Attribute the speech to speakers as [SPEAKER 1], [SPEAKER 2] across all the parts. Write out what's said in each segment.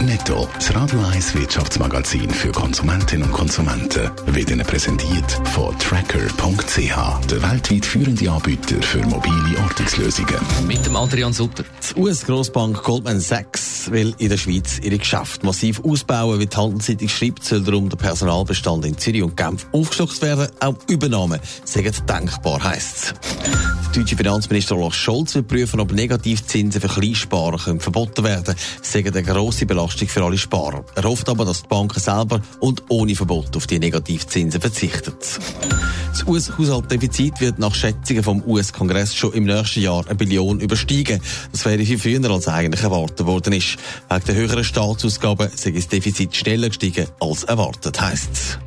[SPEAKER 1] Netto, das Radio 1 Wirtschaftsmagazin für Konsumentinnen und Konsumenten, wird Ihnen präsentiert von Tracker.ch, der weltweit führende Anbieter für mobile Ortungslösungen.
[SPEAKER 2] Mit dem Adrian Sutter.
[SPEAKER 3] Die US-Grossbank Goldman Sachs will in der Schweiz ihre Geschäfte massiv ausbauen. Wie die Handelszeitung schreibt, soll darum der Personalbestand in Zürich und Genf aufgestockt werden. Auch Übernahmen sagen denkbar, heisst es. Deutsche Finanzminister Olaf Scholz will prüfen, ob Negativzinsen für Kleinsparer können verboten werden können. Das eine grosse Belastung für alle Sparer. Er hofft aber, dass die Banken selber und ohne Verbot auf die Negativzinsen verzichten. Das US-Haushaltsdefizit wird nach Schätzungen vom US-Kongress schon im nächsten Jahr eine Billion übersteigen. Das wäre viel früher als eigentlich erwartet worden ist. Wegen der höheren Staatsausgaben sei das Defizit schneller gestiegen als erwartet, heisst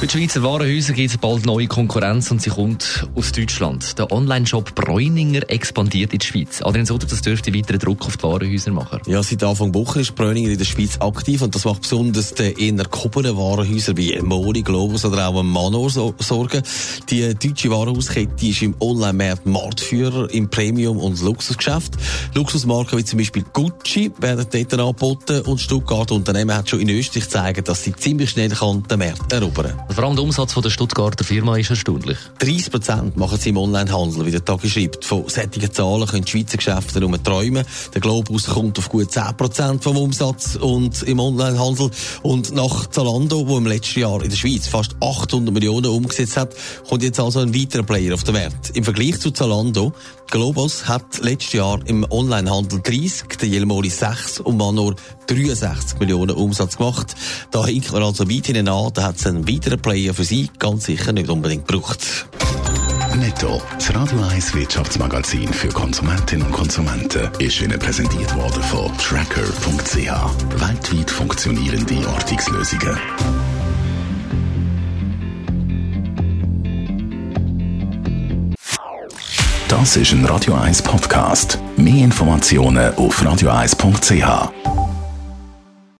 [SPEAKER 2] Bei den Schweizer Warenhäusern gibt es bald neue Konkurrenz und sie kommt aus Deutschland. Der Online-Shop Bräuninger expandiert in die Schweiz. Adrian Sutter, das dürfte weiteren Druck auf die Warenhäuser machen.
[SPEAKER 3] Ja, seit Anfang Woche ist Bräuninger in der Schweiz aktiv und das macht besonders den eher gehobenen Warenhäuser wie Mori, Globus oder auch Manor so Sorgen. Die deutsche Warenhauskette ist im Online-Markt Marktführer im Premium- und Luxusgeschäft. Luxusmarken wie zum Beispiel Gucci werden dort angeboten und Stuttgart Unternehmen hat schon in Österreich gezeigt, dass sie ziemlich schnell den Markt erobern kann.
[SPEAKER 2] Vor allem der Umsatz von der Stuttgarter Firma ist erstaunlich.
[SPEAKER 3] 30 Prozent machen sie im Onlinehandel, wie der Tag schreibt. Von solchen Zahlen können die Schweizer Geschäfte nur träumen. Der Globus kommt auf gut 10 Prozent vom Umsatz und im Onlinehandel. Und nach Zalando, wo im letzten Jahr in der Schweiz fast 800 Millionen umgesetzt hat, kommt jetzt also ein weiterer Player auf den Markt. Im Vergleich zu Zalando, Globus hat letztes Jahr im Onlinehandel 30, der Jelmoli 6 und Manor 63 Millionen Umsatz gemacht. Da hinkt man also weit hinein an, da hat es einen weiteren Player für Sie ganz sicher nicht unbedingt gebraucht.
[SPEAKER 1] Netto, das Radio 1 Wirtschaftsmagazin für Konsumentinnen und Konsumenten, ist Ihnen präsentiert worden von Tracker.ch. Weltweit funktionierende Ortungslösungen. Das ist ein Radio 1 Podcast. Mehr Informationen auf radio1.ch.